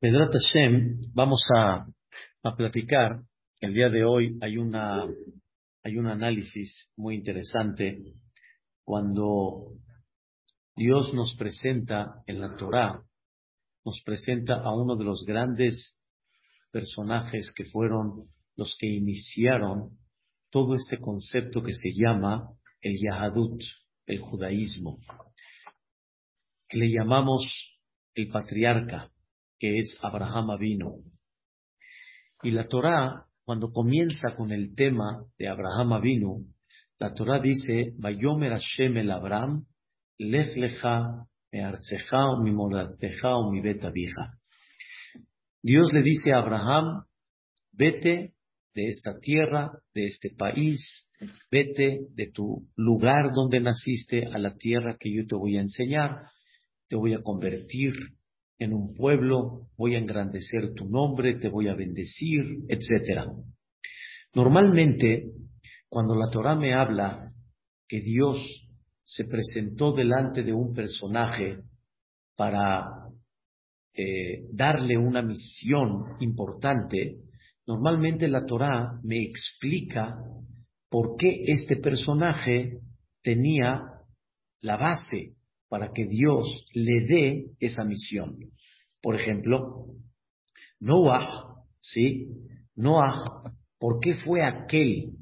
Pedrat Hashem, vamos a, a platicar. El día de hoy hay una hay un análisis muy interesante cuando Dios nos presenta en la Torá, nos presenta a uno de los grandes personajes que fueron los que iniciaron todo este concepto que se llama el Yahadut, el judaísmo, que le llamamos el patriarca, que es Abraham Avino. Y la Torá, cuando comienza con el tema de Abraham Avino, la Torá dice, Vayomer Hashem el Abraham, Lech lecha mi mi Dios le dice a Abraham, vete de esta tierra, de este país, vete de tu lugar donde naciste a la tierra que yo te voy a enseñar, te voy a convertir en un pueblo, voy a engrandecer tu nombre, te voy a bendecir, etc. Normalmente, cuando la Torah me habla que Dios se presentó delante de un personaje para eh, darle una misión importante, normalmente la Torah me explica por qué este personaje tenía la base para que Dios le dé esa misión. Por ejemplo, Noah, ¿sí? Noah, ¿por qué fue aquel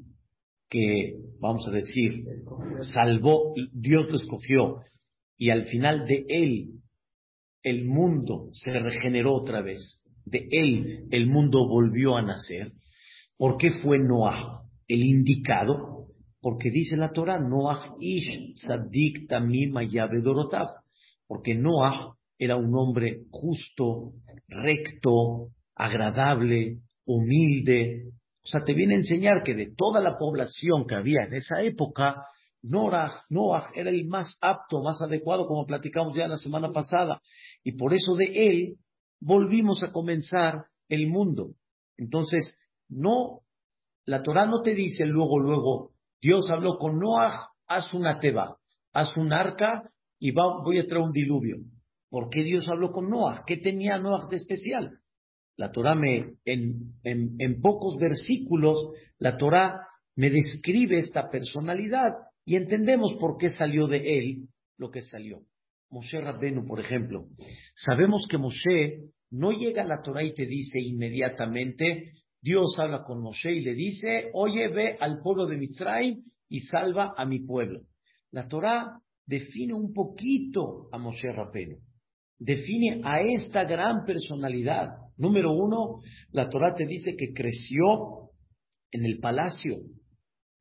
que, vamos a decir, salvó, Dios lo escogió y al final de él el mundo se regeneró otra vez? De él el mundo volvió a nacer. ¿Por qué fue Noah el indicado? Porque dice la Torah, Noah ish tzadik tamim Porque Noah era un hombre justo, recto, agradable, humilde. O sea, te viene a enseñar que de toda la población que había en esa época, Noah, Noah era el más apto, más adecuado, como platicamos ya la semana pasada. Y por eso de él volvimos a comenzar el mundo. Entonces, no, la Torah no te dice luego, luego, Dios habló con Noah, haz una teba, haz un arca y voy a traer un diluvio. ¿Por qué Dios habló con Noah? ¿Qué tenía Noah de especial? La Torah me, en, en, pocos versículos, la Torah me describe esta personalidad y entendemos por qué salió de él lo que salió. Moshe Rabbenu, por ejemplo. Sabemos que Moshe no llega a la Torah y te dice inmediatamente, Dios habla con Moshe y le dice, oye, ve al pueblo de Mitzrayim y salva a mi pueblo. La Torah define un poquito a Moshe Rapeno, define a esta gran personalidad. Número uno, la Torah te dice que creció en el palacio.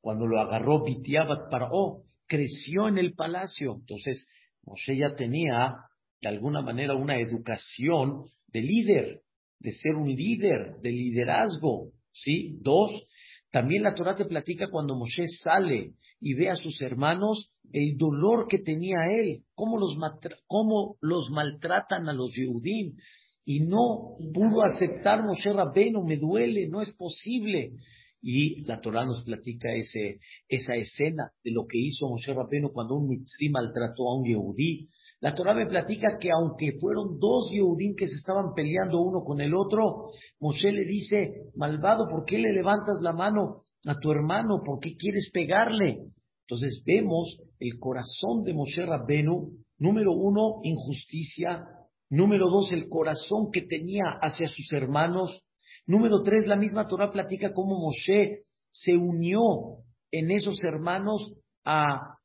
Cuando lo agarró Bitiabat Paró, creció en el palacio. Entonces, Moshe ya tenía, de alguna manera, una educación de líder de ser un líder, de liderazgo, ¿sí? Dos, también la Torah te platica cuando Moshe sale y ve a sus hermanos el dolor que tenía él, cómo los, cómo los maltratan a los Yehudim. Y no pudo aceptar Moshe Rabbeinu, me duele, no es posible. Y la Torah nos platica ese, esa escena de lo que hizo Moshe Rabbeinu cuando un mitzri maltrató a un Yehudí. La Torah me platica que aunque fueron dos Yehudim que se estaban peleando uno con el otro, Moshe le dice, malvado, ¿por qué le levantas la mano a tu hermano? ¿Por qué quieres pegarle? Entonces vemos el corazón de Moshe Rabbenu, número uno, injusticia, número dos, el corazón que tenía hacia sus hermanos, número tres, la misma Torah platica cómo Moshe se unió en esos hermanos a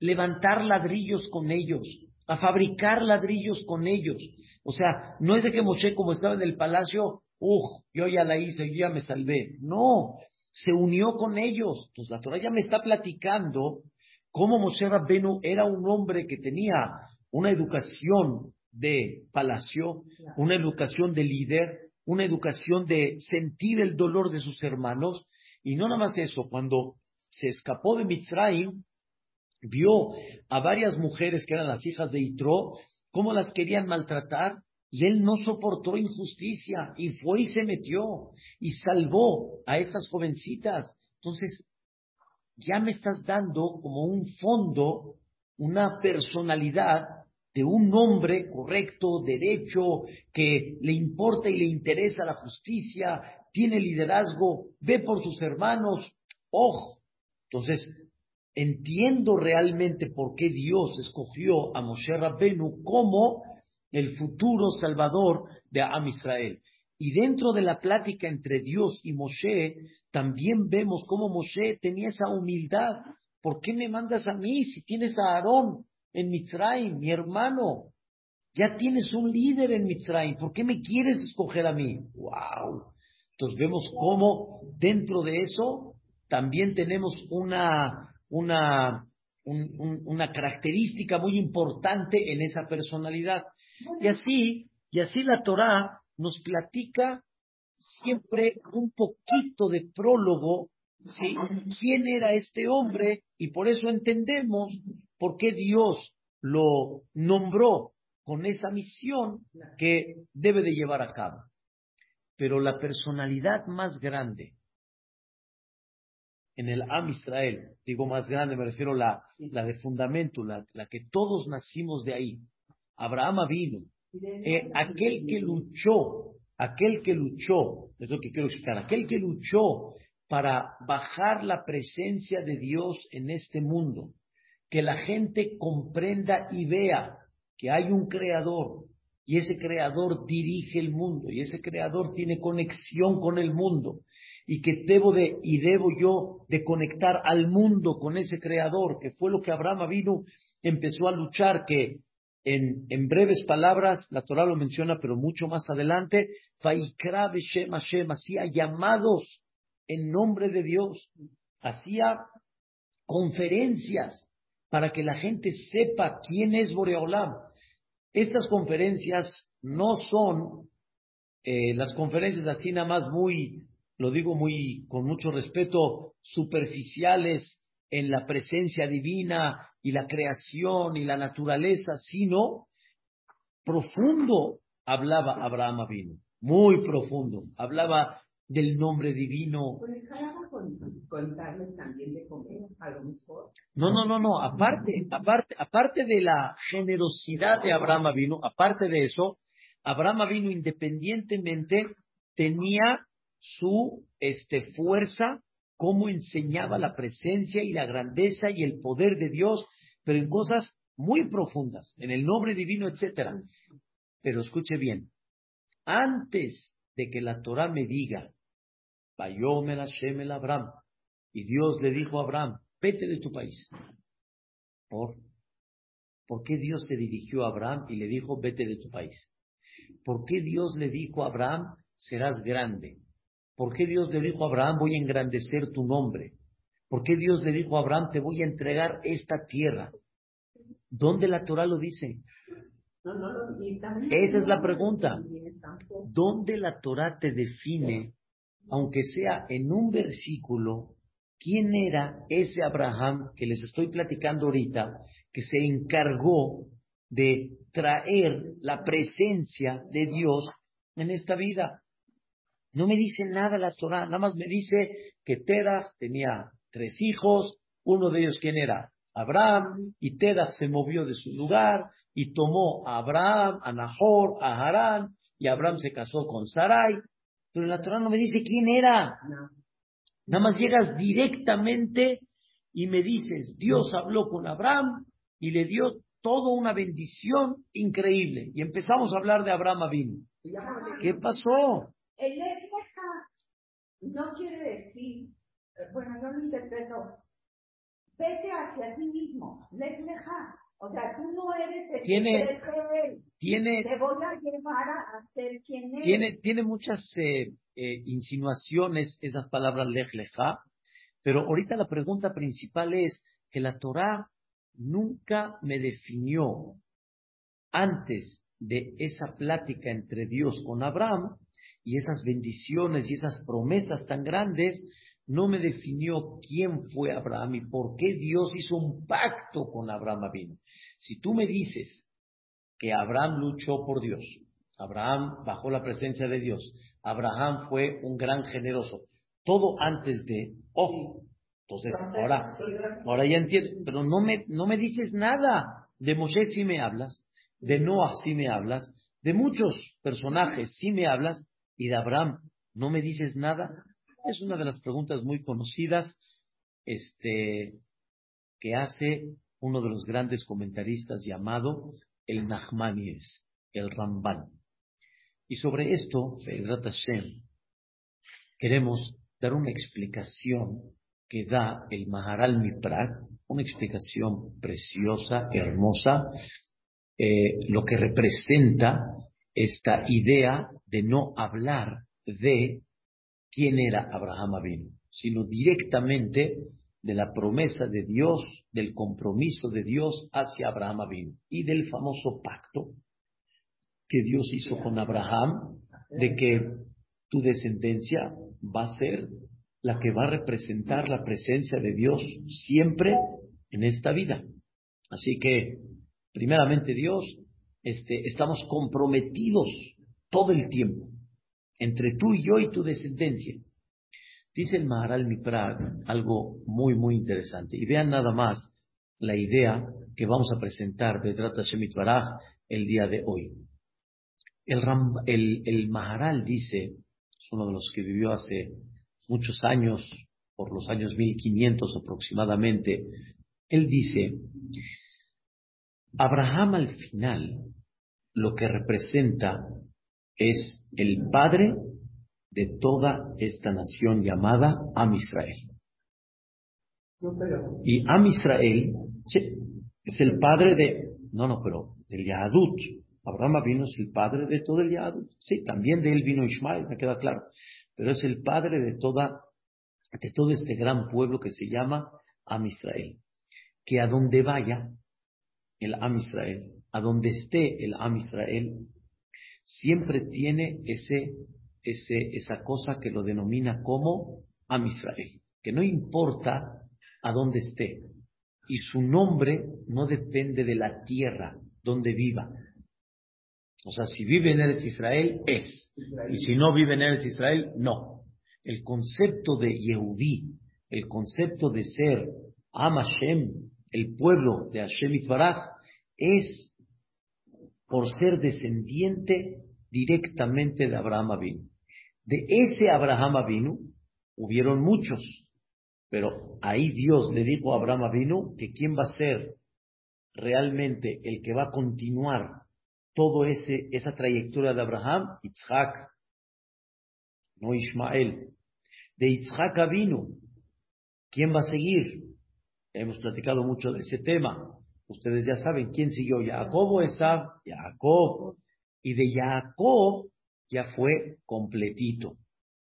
levantar ladrillos con ellos, a fabricar ladrillos con ellos. O sea, no es de que Moshe, como estaba en el palacio, uff, yo ya la hice, yo ya me salvé. No, se unió con ellos. Entonces la Torah ya me está platicando cómo Moshe Rabbenu era un hombre que tenía una educación de palacio, una educación de líder, una educación de sentir el dolor de sus hermanos. Y no nada más eso, cuando se escapó de Mitzrayim, vio a varias mujeres que eran las hijas de Itro, cómo las querían maltratar, y él no soportó injusticia y fue y se metió y salvó a estas jovencitas. Entonces, ya me estás dando como un fondo una personalidad de un hombre correcto, derecho, que le importa y le interesa la justicia, tiene liderazgo, ve por sus hermanos, ojo. Entonces, entiendo realmente por qué Dios escogió a Moshe Rabbenu como el futuro salvador de Am Israel. Y dentro de la plática entre Dios y Moshe, también vemos cómo Moshe tenía esa humildad. ¿Por qué me mandas a mí si tienes a Aarón en Mitzrayim, mi hermano? Ya tienes un líder en Mitzrayim. ¿Por qué me quieres escoger a mí? ¡Wow! Entonces vemos cómo dentro de eso también tenemos una, una, una característica muy importante en esa personalidad. Y así, y así la Torah nos platica siempre un poquito de prólogo, ¿sí? ¿Quién era este hombre? Y por eso entendemos por qué Dios lo nombró con esa misión que debe de llevar a cabo. Pero la personalidad más grande en el Am Israel, digo más grande, me refiero a la, la de fundamento, la, la que todos nacimos de ahí, Abraham vino, eh, aquel que luchó, aquel que luchó, es lo que quiero explicar, aquel que luchó para bajar la presencia de Dios en este mundo, que la gente comprenda y vea que hay un creador y ese creador dirige el mundo y ese creador tiene conexión con el mundo y que debo de y debo yo de conectar al mundo con ese creador que fue lo que Abraham vino empezó a luchar que en, en, breves palabras, la Torah lo menciona, pero mucho más adelante, Vaikra Beshem Hashem, hacía llamados en nombre de Dios, hacía conferencias para que la gente sepa quién es Boreolam. Estas conferencias no son eh, las conferencias así nada más muy, lo digo muy con mucho respeto, superficiales en la presencia divina y la creación y la naturaleza, sino profundo hablaba Abraham vino, muy profundo, hablaba del nombre divino. No, no, no, no, aparte, aparte, aparte de la generosidad de Abraham vino, aparte de eso, Abraham vino independientemente tenía su este, fuerza cómo enseñaba la presencia y la grandeza y el poder de Dios, pero en cosas muy profundas, en el nombre divino, etcétera. Pero escuche bien, antes de que la Torah me diga, Vayomel Hashem el Abraham, y Dios le dijo a Abraham, vete de tu país. ¿Por? ¿Por qué Dios se dirigió a Abraham y le dijo, vete de tu país? ¿Por qué Dios le dijo a Abraham, serás grande? ¿Por qué Dios le dijo a Abraham, voy a engrandecer tu nombre? ¿Por qué Dios le dijo a Abraham, te voy a entregar esta tierra? ¿Dónde la Torah lo dice? Esa es la pregunta. ¿Dónde la Torah te define, aunque sea en un versículo, quién era ese Abraham que les estoy platicando ahorita, que se encargó de traer la presencia de Dios en esta vida? No me dice nada la Torah, nada más me dice que Terach tenía tres hijos, uno de ellos quién era Abraham, y Terach se movió de su lugar y tomó a Abraham, a Nahor, a Harán, y Abraham se casó con Sarai, pero la Torah no me dice quién era. Nada más llegas directamente y me dices, Dios habló con Abraham y le dio toda una bendición increíble. Y empezamos a hablar de Abraham Abin. ¿Qué pasó? El no quiere decir, eh, bueno, yo lo interpreto, vete hacia ti mismo, leja. O sea, tú no eres el tiene, que tiene, te voy a llevar a ser quien eres. Tiene, tiene muchas eh, eh, insinuaciones esas palabras leja, pero ahorita la pregunta principal es que la Torah nunca me definió antes de esa plática entre Dios con Abraham y esas bendiciones y esas promesas tan grandes, no me definió quién fue Abraham y por qué Dios hizo un pacto con Abraham vino. Si tú me dices que Abraham luchó por Dios, Abraham bajó la presencia de Dios, Abraham fue un gran generoso, todo antes de, ojo, Entonces, ahora, ahora ya entiendo, pero no me, no me dices nada. De Moshe sí me hablas, de Noah sí me hablas, de muchos personajes sí me hablas, y de Abraham no me dices nada. Es una de las preguntas muy conocidas este, que hace uno de los grandes comentaristas llamado el Nachmanides, el Ramban. Y sobre esto, queremos dar una explicación que da el Maharal Miprag, una explicación preciosa, hermosa, eh, lo que representa esta idea de no hablar de quién era Abraham Avinu, sino directamente de la promesa de Dios, del compromiso de Dios hacia Abraham Avinu y del famoso pacto que Dios hizo con Abraham de que tu descendencia va a ser la que va a representar la presencia de Dios siempre en esta vida. Así que, primeramente Dios, este, estamos comprometidos todo el tiempo entre tú y yo y tu descendencia. Dice el Maharal Miprag algo muy, muy interesante. Y vean nada más la idea que vamos a presentar de Trata Shemit Baraj el día de hoy. El, el, el Maharal dice, es uno de los que vivió hace muchos años, por los años 1500 aproximadamente, él dice, Abraham al final lo que representa es el padre de toda esta nación llamada Am Israel. Y Am Israel es el padre de, no, no, pero del Yahadut. Abraham vino es el padre de todo el Yahadut. Sí, también de él vino Ismael, me queda claro pero es el padre de toda, de todo este gran pueblo que se llama Am Israel. Que a donde vaya el Am Israel, a donde esté el Am Israel, siempre tiene ese, ese, esa cosa que lo denomina como Am Israel, que no importa a dónde esté, y su nombre no depende de la tierra donde viva, o sea, si vive en Eretz Israel, es. Y si no vive en Eretz Israel, no. El concepto de Yehudí, el concepto de ser Am Hashem, el pueblo de Hashem Itbaraj, es por ser descendiente directamente de Abraham Avinu. De ese Abraham Avinu hubieron muchos, pero ahí Dios le dijo a Abraham Avinu que quién va a ser realmente el que va a continuar ese esa trayectoria de Abraham, Yitzhak, no Ismael. De Yitzhak vino. ¿Quién va a seguir? Hemos platicado mucho de ese tema. Ustedes ya saben quién siguió, Jacob o Esab, Jacob. Y de Jacob ya fue completito.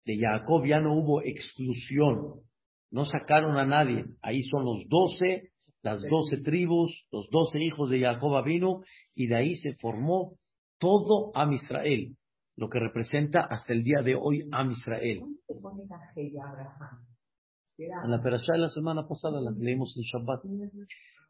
De Jacob ya no hubo exclusión. No sacaron a nadie. Ahí son los doce las doce tribus, los doce hijos de Jacob vino, y de ahí se formó todo Am Israel, lo que representa hasta el día de hoy Am Israel. En la perashá de la semana pasada la leímos en Shabbat.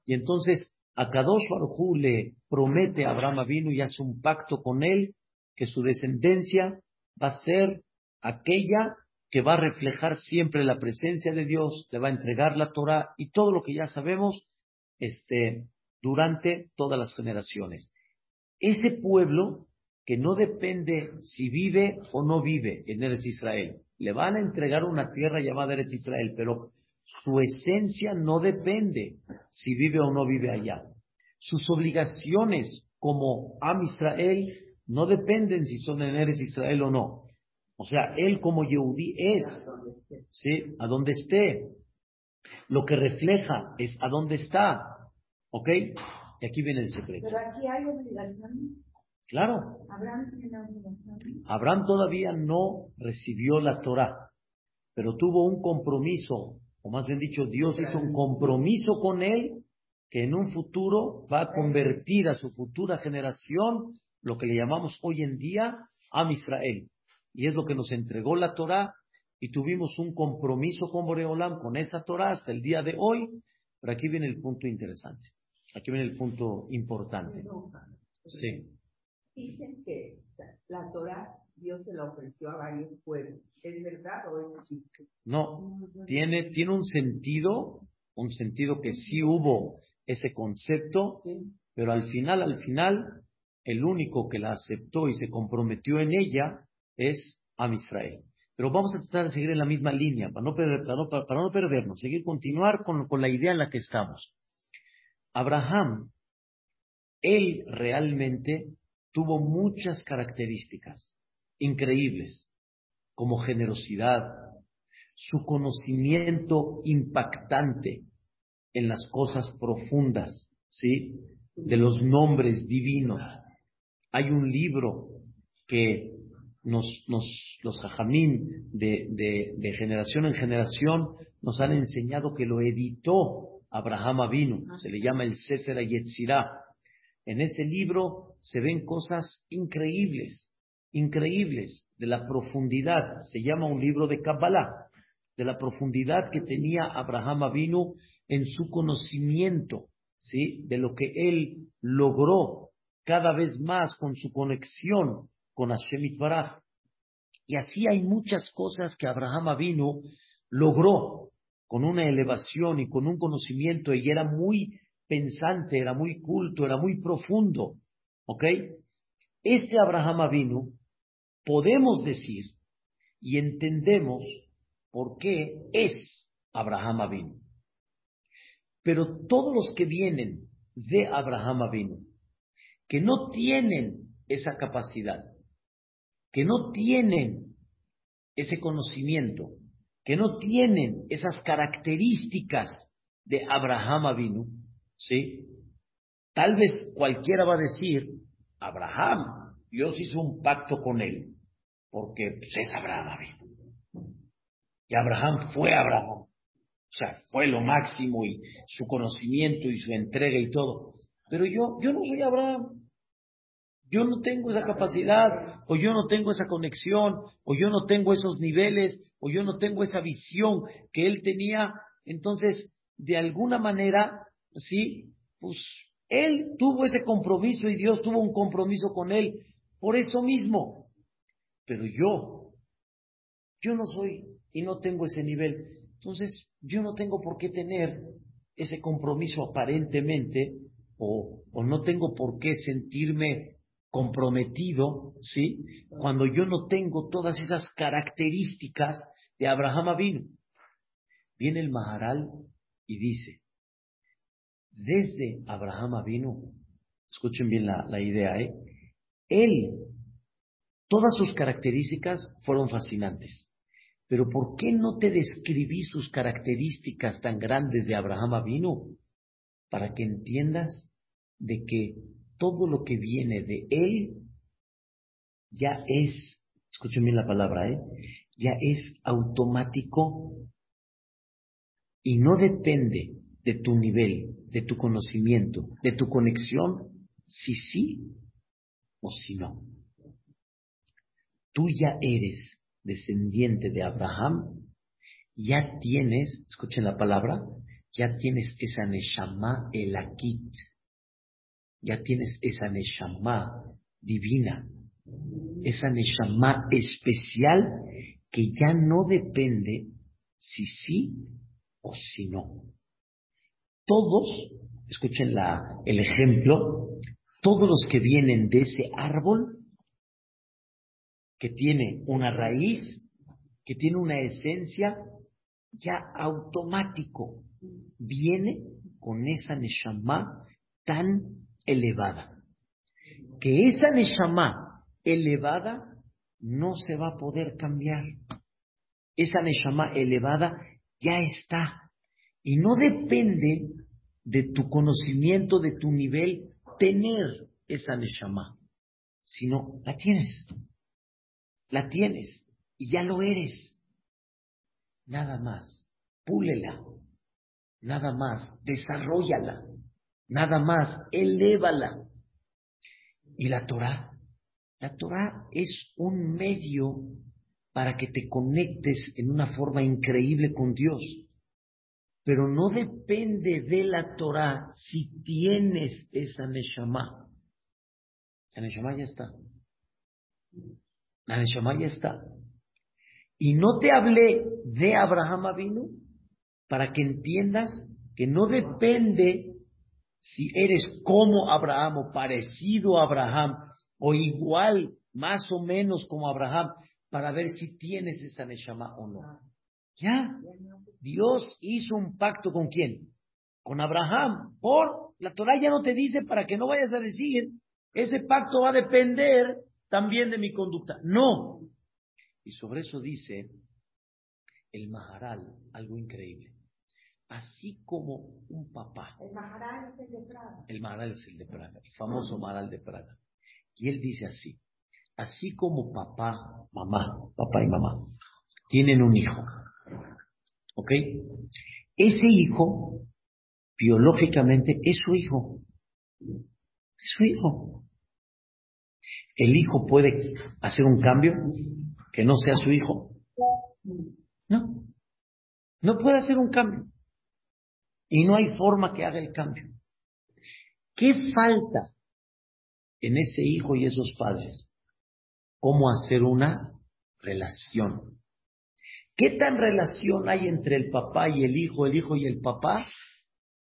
Y entonces a Kadosh Baruj le promete a Abraham vino y hace un pacto con él que su descendencia va a ser aquella que va a reflejar siempre la presencia de Dios, le va a entregar la Torah y todo lo que ya sabemos este, durante todas las generaciones. Ese pueblo que no depende si vive o no vive en Eretz Israel, le van a entregar una tierra llamada Eretz Israel, pero su esencia no depende si vive o no vive allá. Sus obligaciones como Am Israel no dependen si son en Eretz Israel o no. O sea, él como Yehudí es, ¿sí? A donde esté. Lo que refleja es a dónde está. ¿Ok? Y aquí viene el secreto. Pero aquí hay obligación. Claro. Abraham tiene obligación. Abraham todavía no recibió la Torah, pero tuvo un compromiso, o más bien dicho, Dios hizo un compromiso con él que en un futuro va a convertir a su futura generación lo que le llamamos hoy en día a Israel y es lo que nos entregó la Torah y tuvimos un compromiso con Boreolam, con esa Torah hasta el día de hoy. Pero aquí viene el punto interesante, aquí viene el punto importante. Sí. Dicen que la Torah Dios se la ofreció a varios pueblos. ¿Es verdad o es chiste? No, tiene, tiene un sentido, un sentido que sí hubo ese concepto, pero al final, al final, el único que la aceptó y se comprometió en ella es a Israel. Pero vamos a tratar de seguir en la misma línea, para no, para no, perdernos, seguir, continuar con, con la idea en la que estamos. Abraham, él realmente tuvo muchas características increíbles, como generosidad, su conocimiento impactante en las cosas profundas, ¿sí? De los nombres divinos. Hay un libro que nos, nos, los hajamim de, de, de, generación en generación nos han enseñado que lo editó Abraham Avinu, se le llama el Sefer Yetzirah. En ese libro se ven cosas increíbles, increíbles, de la profundidad, se llama un libro de Kabbalah, de la profundidad que tenía Abraham Avinu en su conocimiento, ¿sí? De lo que él logró cada vez más con su conexión con Hashem Itbaraj. Y así hay muchas cosas que Abraham Avinu logró con una elevación y con un conocimiento, y era muy pensante, era muy culto, era muy profundo. ¿Ok? Este Abraham Avinu podemos decir y entendemos por qué es Abraham Avinu. Pero todos los que vienen de Abraham Avinu, que no tienen esa capacidad, que no tienen ese conocimiento, que no tienen esas características de Abraham Avinu, ¿sí? Tal vez cualquiera va a decir, Abraham, Dios hizo un pacto con él, porque pues, es Abraham. Y Abraham fue Abraham. O sea, fue lo máximo y su conocimiento y su entrega y todo. Pero yo, yo no soy Abraham. Yo no tengo esa capacidad, o yo no tengo esa conexión, o yo no tengo esos niveles, o yo no tengo esa visión que él tenía. Entonces, de alguna manera, sí, pues él tuvo ese compromiso y Dios tuvo un compromiso con él por eso mismo. Pero yo, yo no soy y no tengo ese nivel. Entonces, yo no tengo por qué tener ese compromiso aparentemente, o, o no tengo por qué sentirme comprometido, ¿sí? Cuando yo no tengo todas esas características de Abraham Avinu. Viene el Maharal y dice, desde Abraham Avinu, escuchen bien la, la idea, ¿eh? Él, todas sus características fueron fascinantes. Pero ¿por qué no te describí sus características tan grandes de Abraham Avinu? Para que entiendas de que todo lo que viene de él ya es, escuchen bien la palabra, ¿eh? ya es automático y no depende de tu nivel, de tu conocimiento, de tu conexión, si sí o si no. Tú ya eres descendiente de Abraham, ya tienes, escuchen la palabra, ya tienes esa Neshama Elakit, ya tienes esa Neshama divina, esa Neshama especial que ya no depende si sí o si no. Todos, escuchen la, el ejemplo, todos los que vienen de ese árbol que tiene una raíz, que tiene una esencia, ya automático viene con esa Neshama tan elevada. Que esa Neshama elevada no se va a poder cambiar. Esa Neshama elevada ya está. Y no depende de tu conocimiento, de tu nivel, tener esa Neshama, sino la tienes la tienes y ya lo eres. Nada más, púlela, nada más, desarrollala, nada más, elévala. Y la Torah, la Torah es un medio para que te conectes en una forma increíble con Dios. Pero no depende de la Torah si tienes esa Neshama. La Neshama ya está. La Neshama ya está. Y no te hablé de Abraham vino para que entiendas que no depende si eres como Abraham o parecido a Abraham o igual, más o menos como Abraham, para ver si tienes esa Neshama o no. Ya, Dios hizo un pacto con quién? Con Abraham. Por la Torah ya no te dice para que no vayas a decir, ese pacto va a depender también de mi conducta. No. Y sobre eso dice el Maharal, algo increíble. Así como un papá. El Maharal es el de Praga. El Maharal es el de Praga, el famoso Maharal de Praga. Y él dice así, así como papá, mamá, papá y mamá, tienen un hijo, ¿ok? Ese hijo, biológicamente, es su hijo. Es su hijo. ¿El hijo puede hacer un cambio que no sea su hijo? No. No puede hacer un cambio. Y no hay forma que haga el cambio. ¿Qué falta en ese hijo y esos padres? ¿Cómo hacer una relación? ¿Qué tan relación hay entre el papá y el hijo, el hijo y el papá?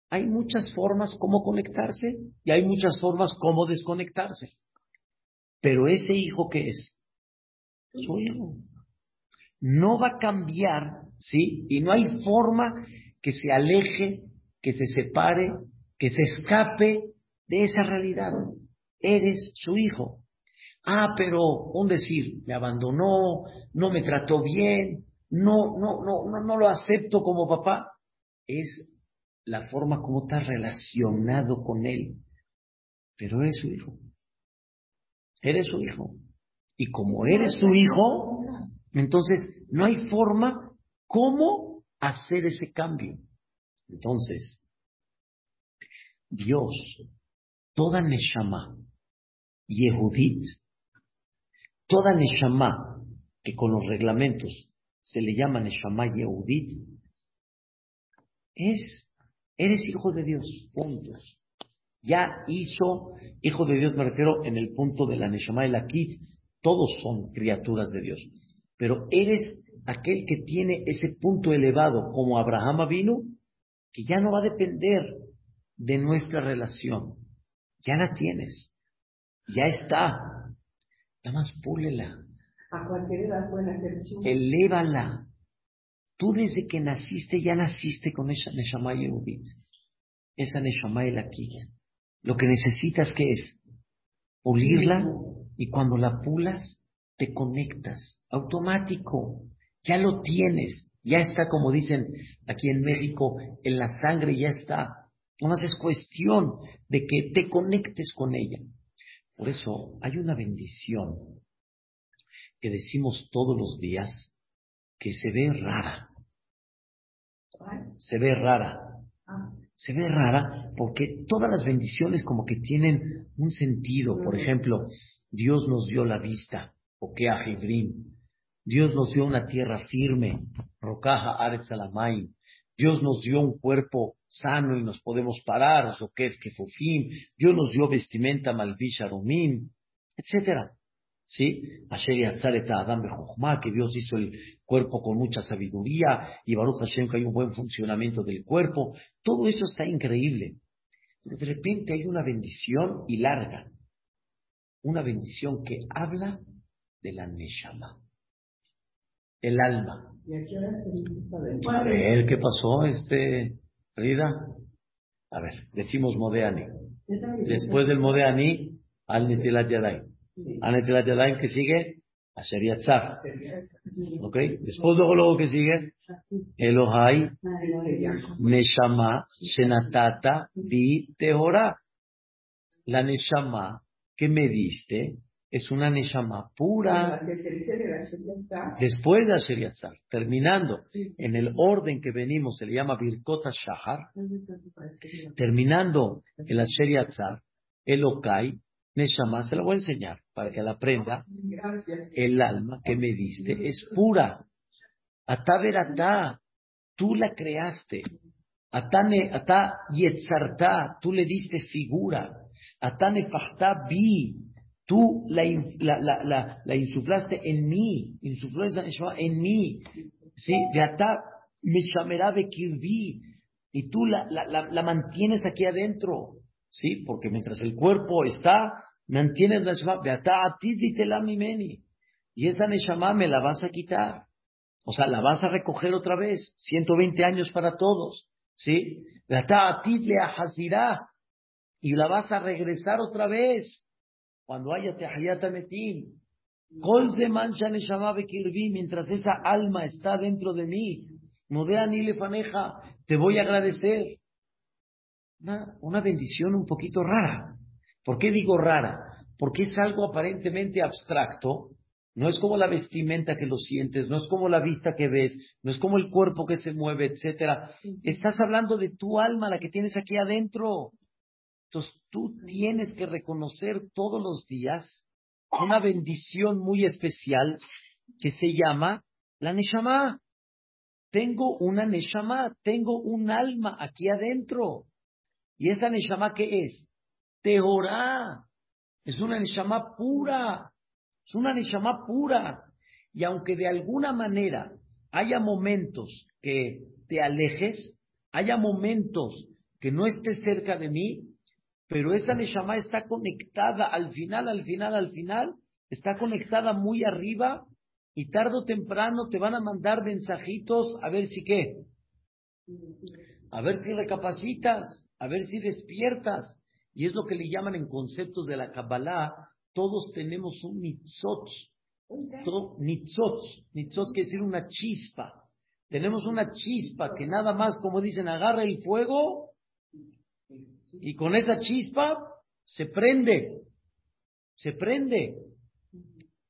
Hay muchas formas cómo conectarse y hay muchas formas cómo desconectarse. Pero ese hijo que es, su hijo, no va a cambiar, ¿sí? Y no hay forma que se aleje, que se separe, que se escape de esa realidad. Eres su hijo. Ah, pero un decir, me abandonó, no me trató bien, no, no, no, no, no lo acepto como papá. Es la forma como está relacionado con él. Pero eres su hijo. Eres su hijo. Y como eres su hijo, entonces no hay forma cómo hacer ese cambio. Entonces, Dios, toda Neshama, Yehudit, toda Neshama que con los reglamentos se le llama Neshama Yehudit, es, eres hijo de Dios, puntos ya hizo, hijo de Dios me refiero en el punto de la Neshama y la Kit, todos son criaturas de Dios, pero eres aquel que tiene ese punto elevado como Abraham vino, que ya no va a depender de nuestra relación, ya la tienes, ya está, nada más púlela, A cualquier edad pueden hacer elévala. Tú desde que naciste ya naciste con esa Neshama Yehudit, esa Neshama Kit. Lo que necesitas que es pulirla y cuando la pulas te conectas, automático, ya lo tienes, ya está como dicen aquí en México, en la sangre ya está. Nomás es cuestión de que te conectes con ella. Por eso hay una bendición que decimos todos los días que se ve rara. Se ve rara. Se ve rara porque todas las bendiciones como que tienen un sentido. Por ejemplo, Dios nos dio la vista, o que a Dios nos dio una tierra firme, rocaja aretz. Dios nos dio un cuerpo sano y nos podemos parar, que kefufim. Dios nos dio vestimenta malvisha romim, etcétera. ¿Sí? Adam que Dios hizo el cuerpo con mucha sabiduría y Baruch Hashem que hay un buen funcionamiento del cuerpo. Todo eso está increíble. Pero de repente hay una bendición y larga. Una bendición que habla de la Neshama. El alma. A ver, ¿qué pasó, este, Rida? A ver, decimos Modeani. Después del Modeani, al Netilat Yadayim. Anetilat Yadayim que sigue, Asher Yatzar. ¿Ok? Después luego, luego que sigue, Elohai, Neshama, Shenatata, Bi, Tehora. La Neshama que me diste es una Neshama pura. Después de Asher Yatzar, terminando en el orden que venimos, se le llama Birkota Shahar. Terminando el Asher Yatzar, Elokai, Neshama, se la voy a enseñar para que la aprenda. El alma que me diste es pura. Atá veratá, tú la creaste. Atane, atá yetzartá, tú le diste figura. Atá nefachtá vi, Tú la, la, la, la, insuflaste en mí, Neshama en mí. ¿Sí? Y tú la, la, mantienes aquí adentro. ¿Sí? Porque mientras el cuerpo está, mantienes la Neshama. Y esa Neshama me la vas a quitar. O sea, la vas a recoger otra vez. 120 años para todos. ¿Sí? Y la vas a regresar otra vez. Cuando haya Tehayata Metim. Mientras esa alma está dentro de mí. ni lefaneja. Te voy a agradecer. Una, una bendición un poquito rara. ¿Por qué digo rara? Porque es algo aparentemente abstracto, no es como la vestimenta que lo sientes, no es como la vista que ves, no es como el cuerpo que se mueve, etcétera. Estás hablando de tu alma, la que tienes aquí adentro. Entonces tú tienes que reconocer todos los días una bendición muy especial que se llama la Neshama. Tengo una Neshama, tengo un alma aquí adentro. ¿Y esa Neshama qué es? Tehorá. Es una Neshama pura. Es una Neshama pura. Y aunque de alguna manera haya momentos que te alejes, haya momentos que no estés cerca de mí, pero esa Neshama está conectada al final, al final, al final, está conectada muy arriba y tarde o temprano te van a mandar mensajitos a ver si qué, a ver si recapacitas, a ver si despiertas. Y es lo que le llaman en conceptos de la Kabbalah todos tenemos un nitzot. Nitzot. Nitzot quiere decir una chispa. Tenemos una chispa que nada más, como dicen, agarra el fuego y con esa chispa se prende. Se prende.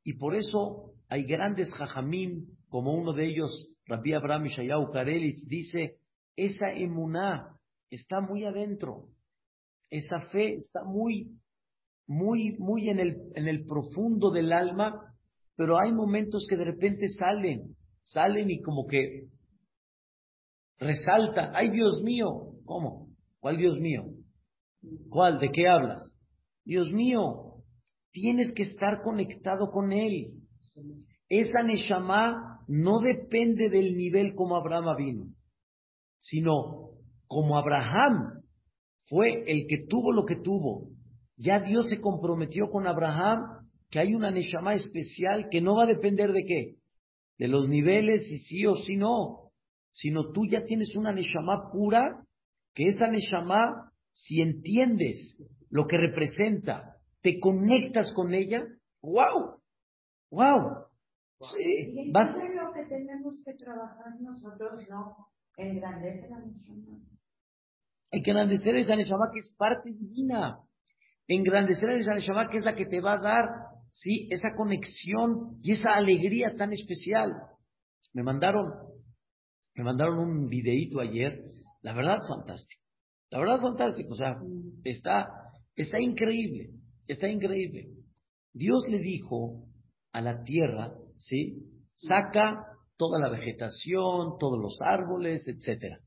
Y por eso hay grandes jajamim, como uno de ellos, Rabbi Abraham Shayahu Karelich, dice, esa emuná está muy adentro. Esa fe está muy muy, muy en el, en el profundo del alma, pero hay momentos que de repente salen, salen y como que resaltan, ay Dios mío, ¿cómo? ¿Cuál Dios mío? ¿Cuál? ¿De qué hablas? Dios mío, tienes que estar conectado con Él. Esa Neshama no depende del nivel como Abraham vino, sino como Abraham fue el que tuvo lo que tuvo, ya Dios se comprometió con Abraham que hay una Neshama especial que no va a depender de qué, de los niveles y sí o sí no, sino tú ya tienes una Neshama pura, que esa Neshama, si entiendes lo que representa, te conectas con ella, wow, wow. Sí, vas... es lo que tenemos que trabajar nosotros, ¿no? Engrandecer la Neshama. Hay que engrandecer esa Neshama que es parte divina. Engrandecer a esa Neshama que es la que te va a dar, sí, esa conexión y esa alegría tan especial. Me mandaron, me mandaron un videíto ayer, la verdad fantástico, la verdad fantástico, o sea, está, está increíble, está increíble. Dios le dijo a la tierra, sí, saca toda la vegetación, todos los árboles, etcétera.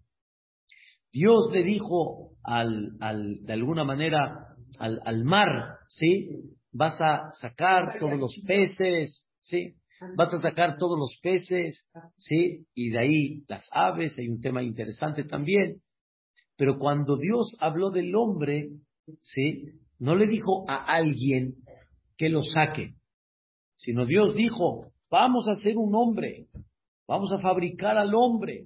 Dios le dijo al, al, de alguna manera al, al mar, ¿sí? Vas a sacar todos los peces, ¿sí? Vas a sacar todos los peces, ¿sí? Y de ahí las aves, hay un tema interesante también. Pero cuando Dios habló del hombre, ¿sí? No le dijo a alguien que lo saque, sino Dios dijo, vamos a hacer un hombre, vamos a fabricar al hombre.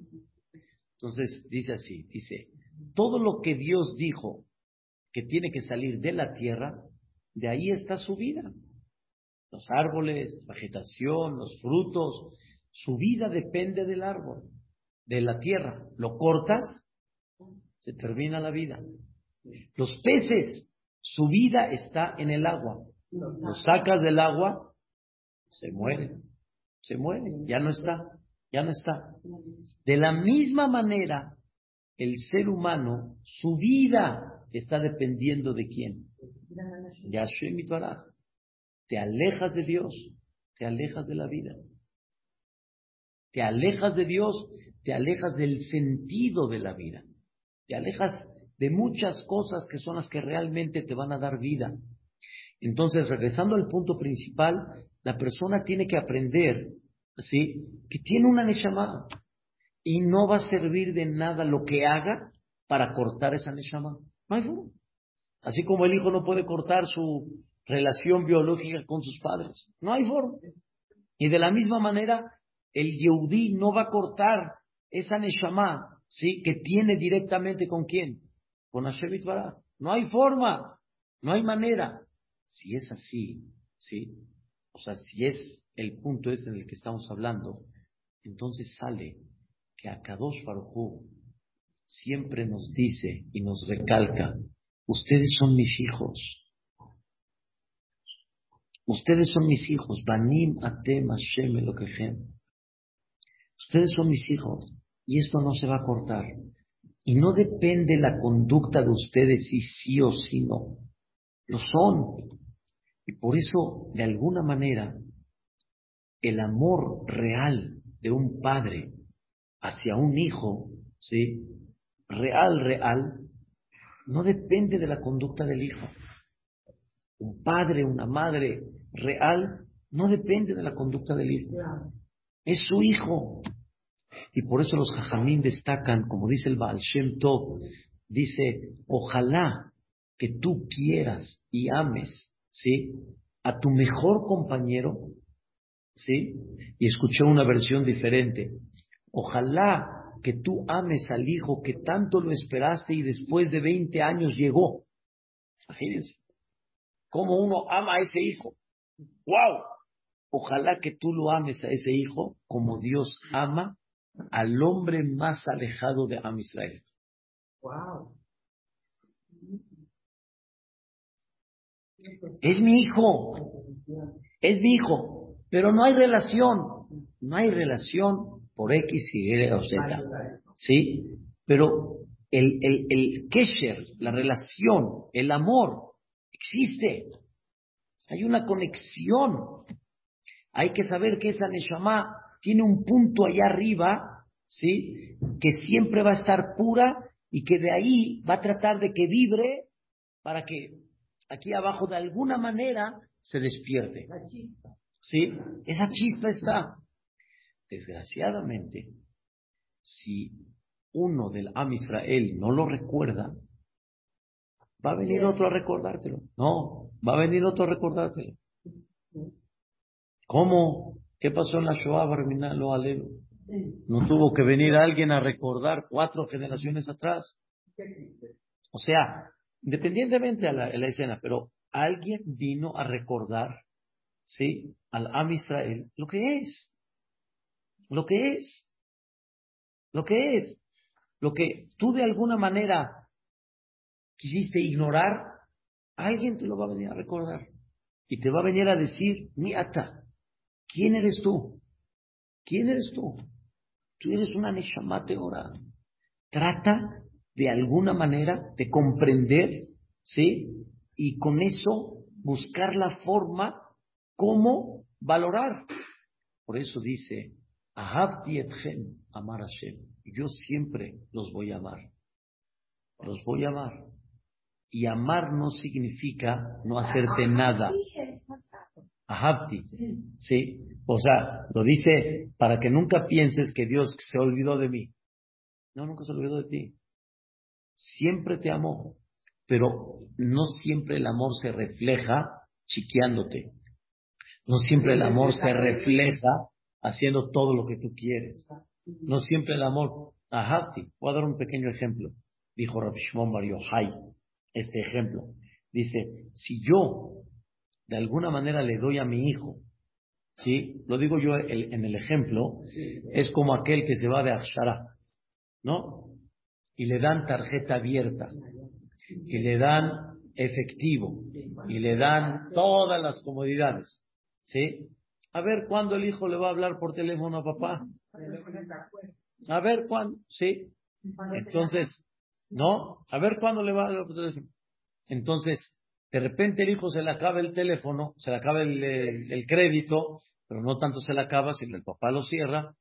Entonces dice así, dice, todo lo que Dios dijo que tiene que salir de la tierra, de ahí está su vida. Los árboles, vegetación, los frutos, su vida depende del árbol, de la tierra. Lo cortas, se termina la vida. Los peces, su vida está en el agua. Los sacas del agua, se mueren, se mueren, ya no está, ya no está. De la misma manera, el ser humano, su vida está dependiendo de quién? De Hashem y Te alejas de Dios, te alejas de la vida. Te alejas de Dios, te alejas del sentido de la vida. Te alejas de muchas cosas que son las que realmente te van a dar vida. Entonces, regresando al punto principal, la persona tiene que aprender, ¿sí? Que tiene una Neshama y no va a servir de nada lo que haga para cortar esa Neshama. No hay forma. Así como el hijo no puede cortar su relación biológica con sus padres. No hay forma. Y de la misma manera, el Yehudí no va a cortar esa Neshama, ¿sí? Que tiene directamente con quién? Con Hashem Baraj. No hay forma. No hay manera. Si es así, ¿sí? O sea, si es el punto este del que estamos hablando, entonces sale que a Kadosh Baruj siempre nos dice y nos recalca, ustedes son mis hijos. Ustedes son mis hijos. Banim atem Hashem Ustedes son mis hijos. Y esto no se va a cortar. Y no depende la conducta de ustedes si sí o si no. Lo son. Y por eso, de alguna manera, el amor real de un padre hacia un hijo, ¿sí? Real, real, no depende de la conducta del hijo. Un padre, una madre real, no depende de la conducta del hijo. Es su hijo. Y por eso los jajamín destacan, como dice el Baal Shem Tov, dice, ojalá que tú quieras y ames ¿sí? A tu mejor compañero, ¿sí? Y escuché una versión diferente. Ojalá que tú ames al hijo que tanto lo esperaste y después de 20 años llegó. Imagínense. Cómo uno ama a ese hijo. ¡Wow! Ojalá que tú lo ames a ese hijo como Dios ama al hombre más alejado de Am Israel. ¡Wow! Es mi hijo, es mi hijo, pero no hay relación, no hay relación por X, Y o Z, ¿sí? Pero el, el, el kesher, la relación, el amor, existe. Hay una conexión. Hay que saber que esa Neshama tiene un punto allá arriba, ¿sí? Que siempre va a estar pura y que de ahí va a tratar de que vibre para que aquí abajo de alguna manera se despierte. ¿Sí? Esa chispa está. Desgraciadamente, si uno del Am Israel no lo recuerda, va a venir otro a recordártelo. No, va a venir otro a recordártelo. ¿Cómo? ¿Qué pasó en la Shoah Barminalo Alelo? No tuvo que venir alguien a recordar cuatro generaciones atrás. O sea, independientemente de la, escena, pero alguien vino a recordar, ¿sí? Al Am Israel lo que es, lo que es, lo que es, lo que tú de alguna manera quisiste ignorar, alguien te lo va a venir a recordar y te va a venir a decir, ata, ¿quién eres tú? ¿Quién eres tú? Tú eres una Neshamate ahora. Trata de alguna manera de comprender, ¿sí? Y con eso buscar la forma cómo valorar. Por eso dice, Ahavti etchem, amar Hashem. Yo siempre los voy a amar. Los voy a amar. Y amar no significa no hacerte nada. Ahavti. Sí. O sea, lo dice para que nunca pienses que Dios se olvidó de mí. No, nunca se olvidó de ti siempre te amó, pero no siempre el amor se refleja chiqueándote. No siempre el amor se refleja haciendo todo lo que tú quieres. No siempre el amor. Ahafti, voy a dar un pequeño ejemplo. Dijo Rabbi Shimon Bar este ejemplo. Dice, si yo de alguna manera le doy a mi hijo, ¿sí? Lo digo yo en el ejemplo, es como aquel que se va de Akshara, ¿no? Y le dan tarjeta abierta y le dan efectivo y le dan todas las comodidades. ¿Sí? A ver cuándo el hijo le va a hablar por teléfono a papá. A ver cuándo, sí. Entonces, ¿no? A ver cuándo le va a hablar por teléfono. Entonces, de repente el hijo se le acaba el teléfono, se le acaba el, crédito, pero no tanto se le acaba, sino el papá lo cierra.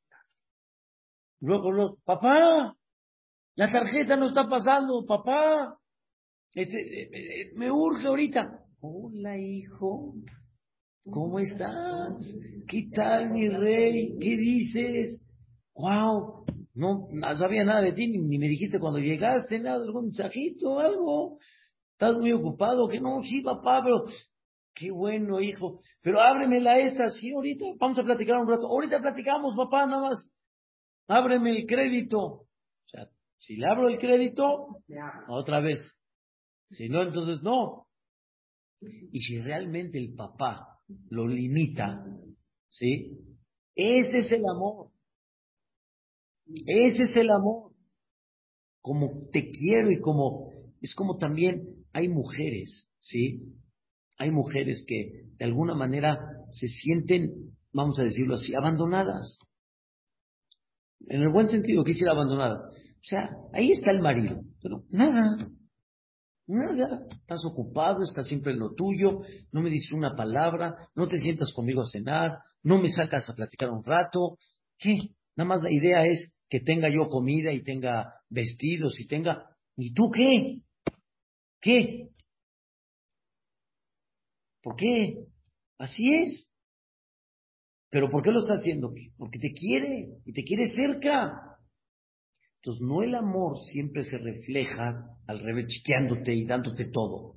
Luego, luego, papá, la tarjeta no está pasando, papá. Este, eh, eh, me urge ahorita. Hola, hijo. ¿Cómo estás? ¿Qué tal, mi rey? ¿Qué dices? ¡Wow! No, sabía nada de ti, ni, me dijiste cuando llegaste, nada, algún mensajito, algo. ¿Estás muy ocupado? Que no, sí, papá, pero qué bueno, hijo. Pero ábremela esta, sí, ahorita, vamos a platicar un rato. Ahorita platicamos, papá, nada más. Ábreme el crédito. Si le abro el crédito, otra vez. Si no, entonces no. Y si realmente el papá lo limita, ¿sí? Ese es el amor. Ese es el amor. Como te quiero y como, es como también hay mujeres, ¿sí? Hay mujeres que de alguna manera se sienten, vamos a decirlo así, abandonadas. En el buen sentido, decir abandonadas. O sea, ahí está el marido, pero nada, Nada, estás ocupado, estás siempre en lo tuyo, no me dices una palabra, no te sientas conmigo a cenar, no me sacas a platicar un rato. ¿Qué? Nada más la idea es que tenga yo comida y tenga vestidos y tenga... ¿Y tú qué? ¿Qué? ¿Por qué? Así es. ¿Pero por qué lo está haciendo? Porque te quiere y te quiere cerca. Entonces, no el amor siempre se refleja al revés, chiqueándote y dándote todo.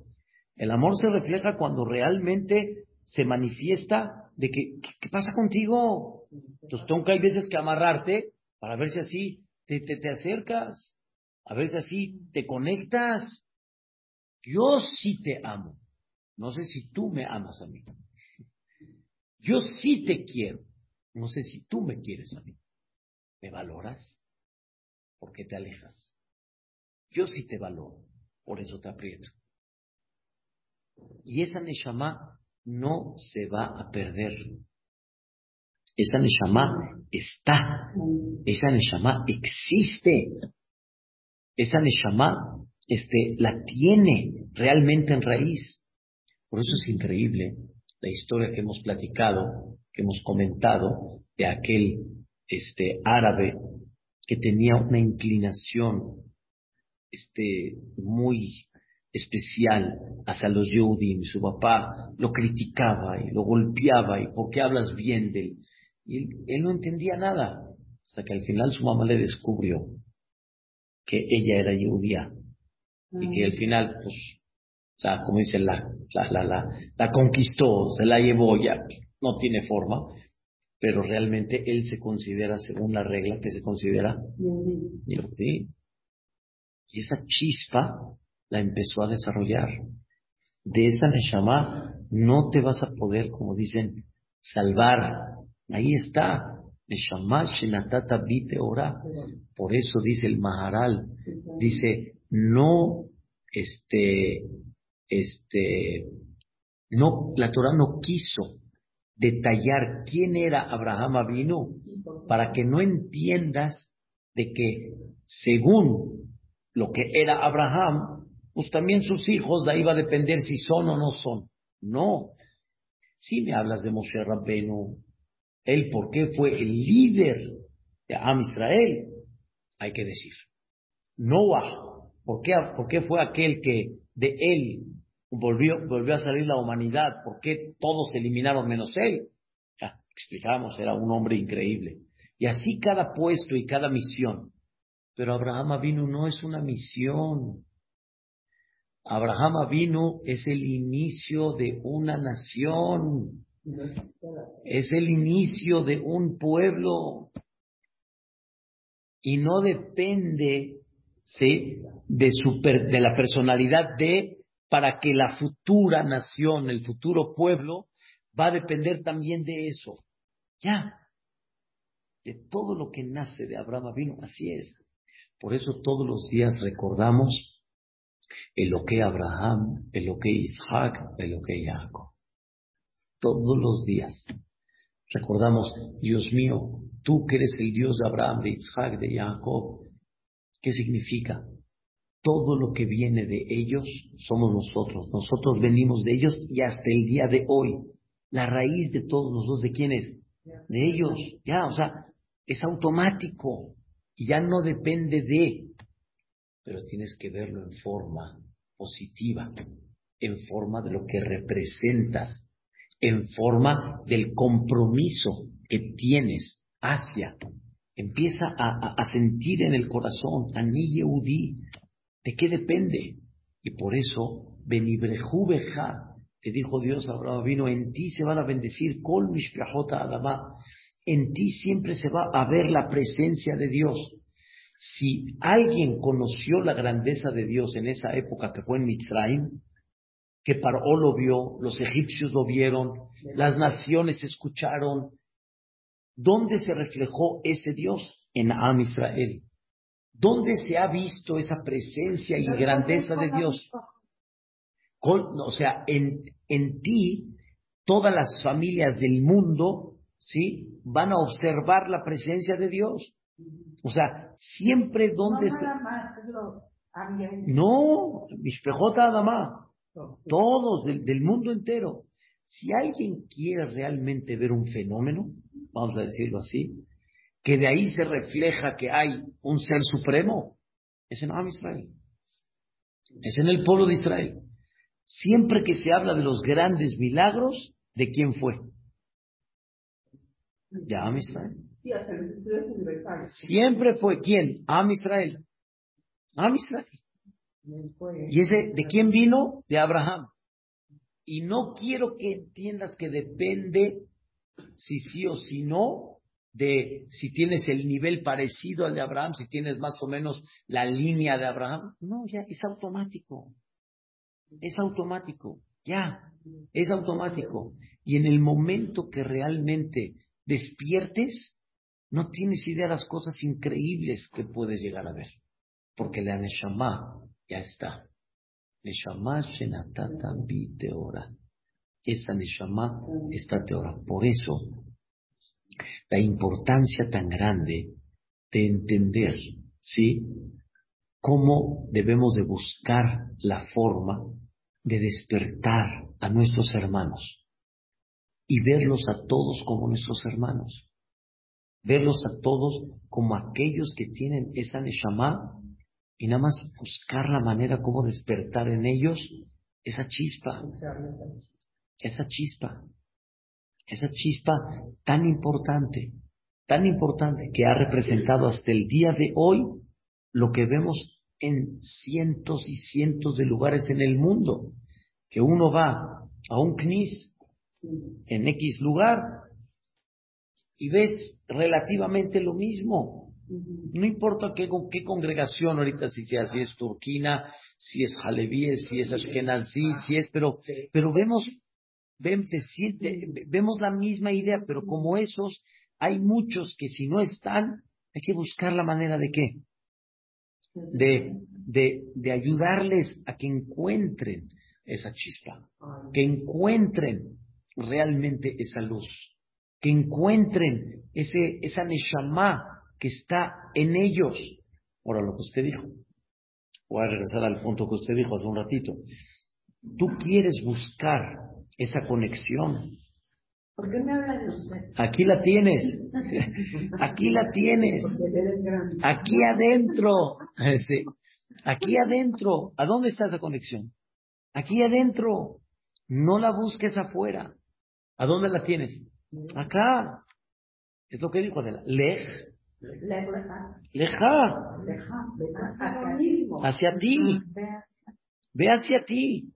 El amor se refleja cuando realmente se manifiesta de que, ¿qué, pasa contigo? Entonces, tengo que hay veces que amarrarte para ver si así te, te, te acercas, a ver si así te conectas. Yo sí te amo. No sé si tú me amas a mí. Yo sí te quiero. No sé si tú me quieres a mí. ¿Me valoras? ¿Por qué te alejas? Yo sí te valoro, por eso te aprieto. Y esa Neshama no se va a perder. Esa Neshama está. Esa Neshama existe. Esa Neshama este, la tiene realmente en raíz. Por eso es increíble la historia que hemos platicado, que hemos comentado de aquel este, árabe que tenía una inclinación este, muy especial hacia los Yehudim. Su papá lo criticaba y lo golpeaba y ¿por qué hablas bien de él? Y él, no entendía nada, hasta que al final su mamá le descubrió que ella era judía y que al final, pues, la, como dice, la, la, la, la, conquistó, se la llevó, ya no tiene forma, pero realmente él se considera, según la regla, que se considera Y esa chispa la empezó a desarrollar. De esa Neshama no te vas a poder, como dicen, salvar. Ahí está. Neshama Shenatata Bite Ora. Por eso dice el Maharal, dice, no, este, este, no, la Torah no quiso detallar quién era Abraham Avinu para que no entiendas de que según lo que era Abraham, pues también sus hijos de ahí va a depender si son o no son. No. Si me hablas de Moshe Rabbenu, él por qué fue el líder de Am Israel, hay que decir. Noah, ¿por qué, por qué fue aquel que de él volvió, volvió a salir la humanidad, ¿por qué todos se eliminaron menos él? Ya, explicamos, era un hombre increíble. Y así cada puesto y cada misión. Pero Abraham vino no es una misión. Abraham vino es el inicio de una nación. Es el inicio de un pueblo. Y no depende ¿sí? de, su, de la personalidad de para que la futura nación, el futuro pueblo, va a depender también de eso. Ya, de todo lo que nace de Abraham vino, así es. Por eso todos los días recordamos el lo que Abraham, el lo que Isaac, el lo que Jacob. Todos los días recordamos, Dios mío, tú que eres el Dios de Abraham, de Isaac, de Jacob. ¿Qué significa? Todo lo que viene de ellos somos nosotros. Nosotros venimos de ellos y hasta el día de hoy. La raíz de todos nosotros, ¿de quién es? De ellos. Ya, o sea, es automático y ya no depende de. Pero tienes que verlo en forma positiva. en forma de lo que representas, en forma del compromiso que tienes hacia. Empieza a, sentir en el corazón, Ani Yehudi, ¿de qué depende? Y por eso, Benibrehu te dijo Dios Abraham vino, en ti se van a bendecir, Kol Adama, en ti siempre se va a ver la presencia de Dios. Si alguien conoció la grandeza de Dios en esa época que fue en Mitzrayim, que Paró lo vio, los egipcios lo vieron, las naciones escucharon, ¿dónde se reflejó ese Dios? En Am Israel. ¿Dónde se ha visto esa presencia y grandeza de Dios? o sea, en, en ti, todas las familias del mundo, ¿sí? Van a observar la presencia de Dios. O sea, siempre donde... No, nada más. Todos, del, del mundo entero. Si alguien quiere realmente ver un fenómeno, vamos a decirlo así, que de ahí se refleja que hay un ser supremo, es en Am Israel. Es en el pueblo de Israel. Siempre que se habla de los grandes milagros, ¿de quién fue? De Am Israel. Siempre fue quién? Am Israel. Am Israel. ¿Y ese de quién vino? De Abraham. Y no quiero que entiendas que depende si sí o si no de si tienes el nivel parecido al de Abraham, si tienes más o menos la línea de Abraham. No, ya es automático. Es automático. Ya, es automático. Y en el momento que realmente despiertes, no tienes idea de las cosas increíbles que puedes llegar a ver. Porque la Neshama ya está. Neshama Shenatata Teora. Esa Neshama está Teora. Por eso, la importancia tan grande de entender, ¿sí? Cómo debemos de buscar la forma de despertar a nuestros hermanos y verlos a todos como nuestros hermanos. Verlos a todos como aquellos que tienen esa Neshama y nada más buscar la manera como despertar en ellos esa chispa, esa chispa, esa chispa tan importante, tan importante que ha representado hasta el día de hoy lo que vemos en cientos y cientos de lugares en el mundo, que uno va a un CNIS en X lugar y ves relativamente lo mismo. No importa qué, qué congregación ahorita, si, sea, si es turquina, si es jalebí, si es ashkenazí, si es, pero, pero vemos, vemos la misma idea, pero como esos, hay muchos que si no están, hay que buscar la manera de qué? De, de, de ayudarles a que encuentren esa chispa, que encuentren realmente esa luz, que encuentren ese, esa neshama que está en ellos. Ahora, lo que usted dijo, voy a regresar al punto que usted dijo hace un ratito. Tú quieres buscar esa conexión. ¿Por qué me habla de usted? Aquí la tienes. Aquí la tienes. Aquí adentro. Sí. Aquí adentro. ¿A dónde está esa conexión? Aquí adentro. No la busques afuera. ¿A dónde la tienes? Acá. Es lo que dijo Adela. Lej Leja. Hacia ti. Ve hacia ti.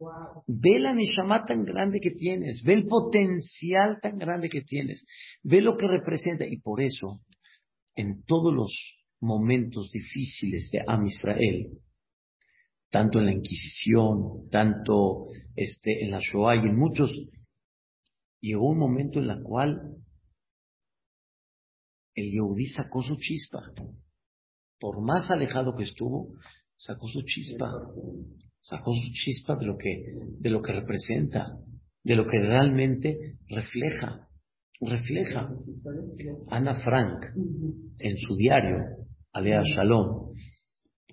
Ve la Neshama tan grande que tienes. Ve el potencial tan grande que tienes. Ve lo que representa. Y por eso, en todos los momentos difíciles de Am Israel, tanto en la Inquisición, tanto este, en la Shoah y en muchos, llegó un momento en el cual el Yehudí sacó su chispa. Por más alejado que estuvo, sacó su chispa. Sacó su chispa de lo que, de lo que representa, de lo que realmente refleja. Refleja. Ana Frank, en su diario, Alea Shalom,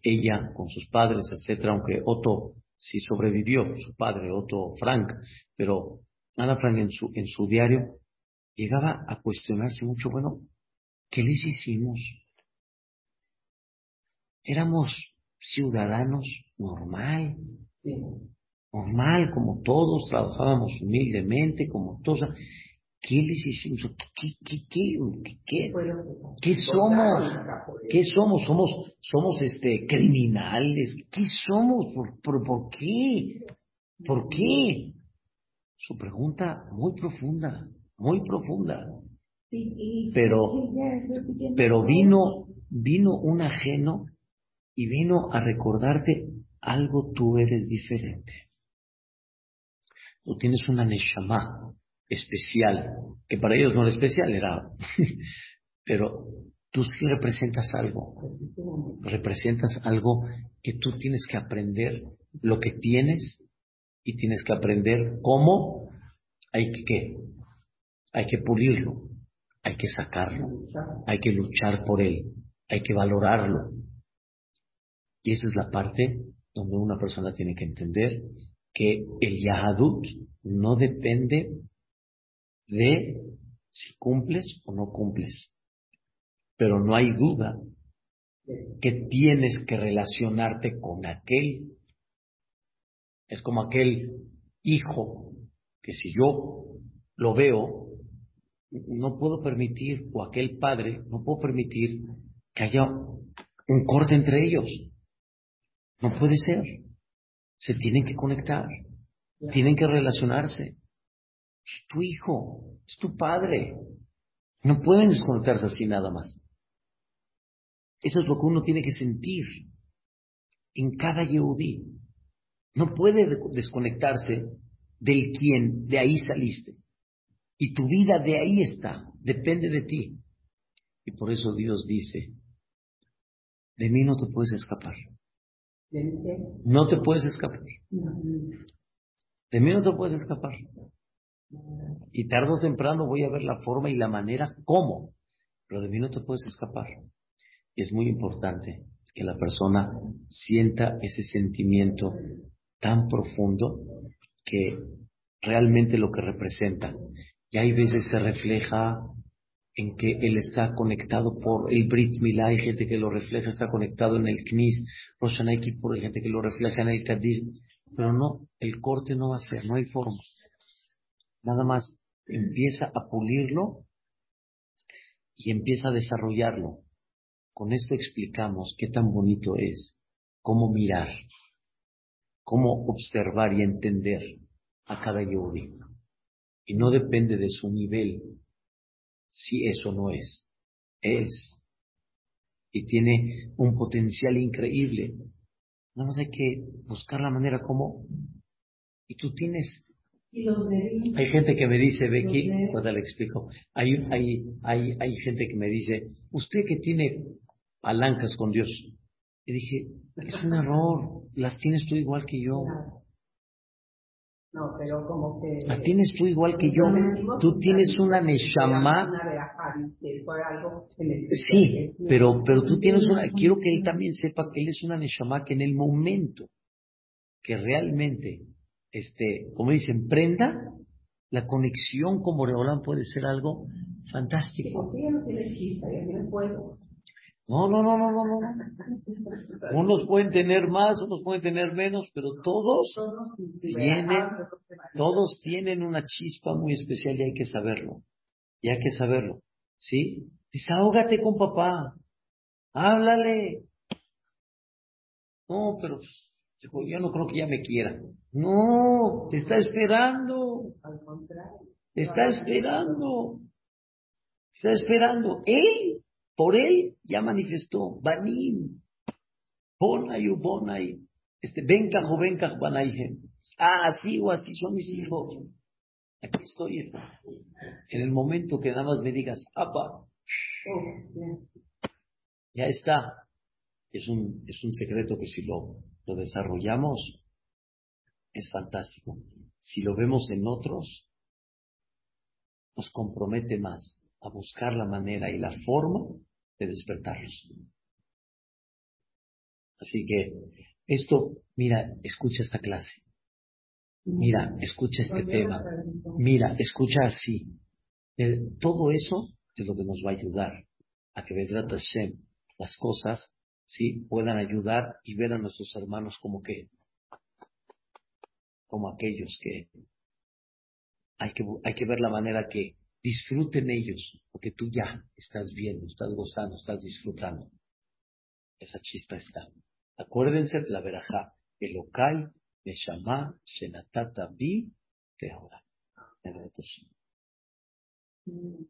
ella con sus padres, etcétera, aunque Otto sí sobrevivió, su padre Otto Frank, pero Ana Frank en su, en su diario llegaba a cuestionarse mucho, bueno, ¿Qué les hicimos? Éramos ciudadanos normal, normal, como todos, trabajábamos humildemente, como todos. ¿Qué les hicimos? ¿Qué, qué, qué, qué, qué, somos? ¿Qué somos? ¿Somos, somos este, criminales? ¿Qué somos? ¿Por, por, por qué? ¿Por qué? Su pregunta muy profunda, muy profunda. Pero, pero vino, vino un ajeno y vino a recordarte algo tú eres diferente. Tú tienes una neshama especial, que para ellos no era especial, era, pero tú sí representas algo, representas algo que tú tienes que aprender lo que tienes y tienes que aprender cómo hay que ¿qué? hay que pulirlo, hay que sacarlo, hay que luchar por él, hay que valorarlo. Y esa es la parte donde una persona tiene que entender que el Yahadut no depende de si cumples o no cumples. Pero no hay duda que tienes que relacionarte con aquel. Es como aquel hijo que si yo lo veo, no puedo permitir, o aquel padre, no puedo permitir que haya un corte entre ellos. No puede ser. Se tienen que conectar. Tienen que relacionarse. Es tu hijo, es tu padre. No pueden desconectarse así nada más. Eso es lo que uno tiene que sentir en cada Yehudi. No puede desconectarse del quien de ahí saliste. Y tu vida de ahí está, depende de ti. Y por eso Dios dice, de mí no te puedes escapar. No te puedes escapar. De mí no te puedes escapar. Y tarde o temprano voy a ver la forma y la manera cómo, pero de mí no te puedes escapar. Y es muy importante que la persona sienta ese sentimiento tan profundo que realmente lo que representa. Y hay veces se refleja en que él está conectado por el Brit Milá, hay gente que lo refleja, está conectado en el Knis, Roshanaiki por hay gente que lo refleja en el Kadir, pero no, el corte no va a ser, no hay forma. Nada más empieza a pulirlo y empieza a desarrollarlo. Con esto explicamos qué tan bonito es, cómo mirar, cómo observar y entender a cada Yehudi. Y no depende de su nivel si eso no es. Es. Y tiene un potencial increíble. Nada más hay que buscar la manera como. Y tú tienes. hay gente que me dice, Becky, pues le explico. Hay, hay, hay, hay gente que me dice, usted que tiene palancas con Dios. Y dije, es un error, las tienes tú igual que yo. No, pero como que... La tienes tú igual que yo. Tú tienes una Neshama. Sí, pero, pero tú tienes una... Quiero que él también sepa que él es una Neshama que en el momento que realmente, este, como dicen, prenda, la conexión con Boreolán puede ser algo fantástico. No, no, no, no, no, no. Unos pueden tener más, unos pueden tener menos, pero todos tienen, todos tienen una chispa muy especial y hay que saberlo. Y hay que saberlo. ¿Sí? Desahógate con papá. Háblale. No, pero yo no creo que ya me quiera. No, te está esperando. Te está esperando. Te está esperando. Él por él ya manifestó, Banim, Bonay u Bonay, este, Benka o Benka Banayhem. Ah, así o así son mis hijos. Aquí estoy, En el momento que nada más me digas, apa, ya está. Es un, es un secreto que si lo, lo desarrollamos, es fantástico. Si lo vemos en otros, nos compromete más a buscar la manera y la forma de despertarlos. Así que esto, mira, escucha esta clase. Mira, escucha este tema. Mira, escucha así. Eh, todo eso es lo que nos va a ayudar a que Vedrat Hashem, las cosas, sí, puedan ayudar y ver a nuestros hermanos como que como aquellos que hay que, hay que ver la manera que disfruten ellos, porque tú ya estás viendo, estás gozando, estás disfrutando. Esa chispa está. Acuérdense de la verajá. Elokai, Neshama, Shenatata, Bi, Tehora. Mm.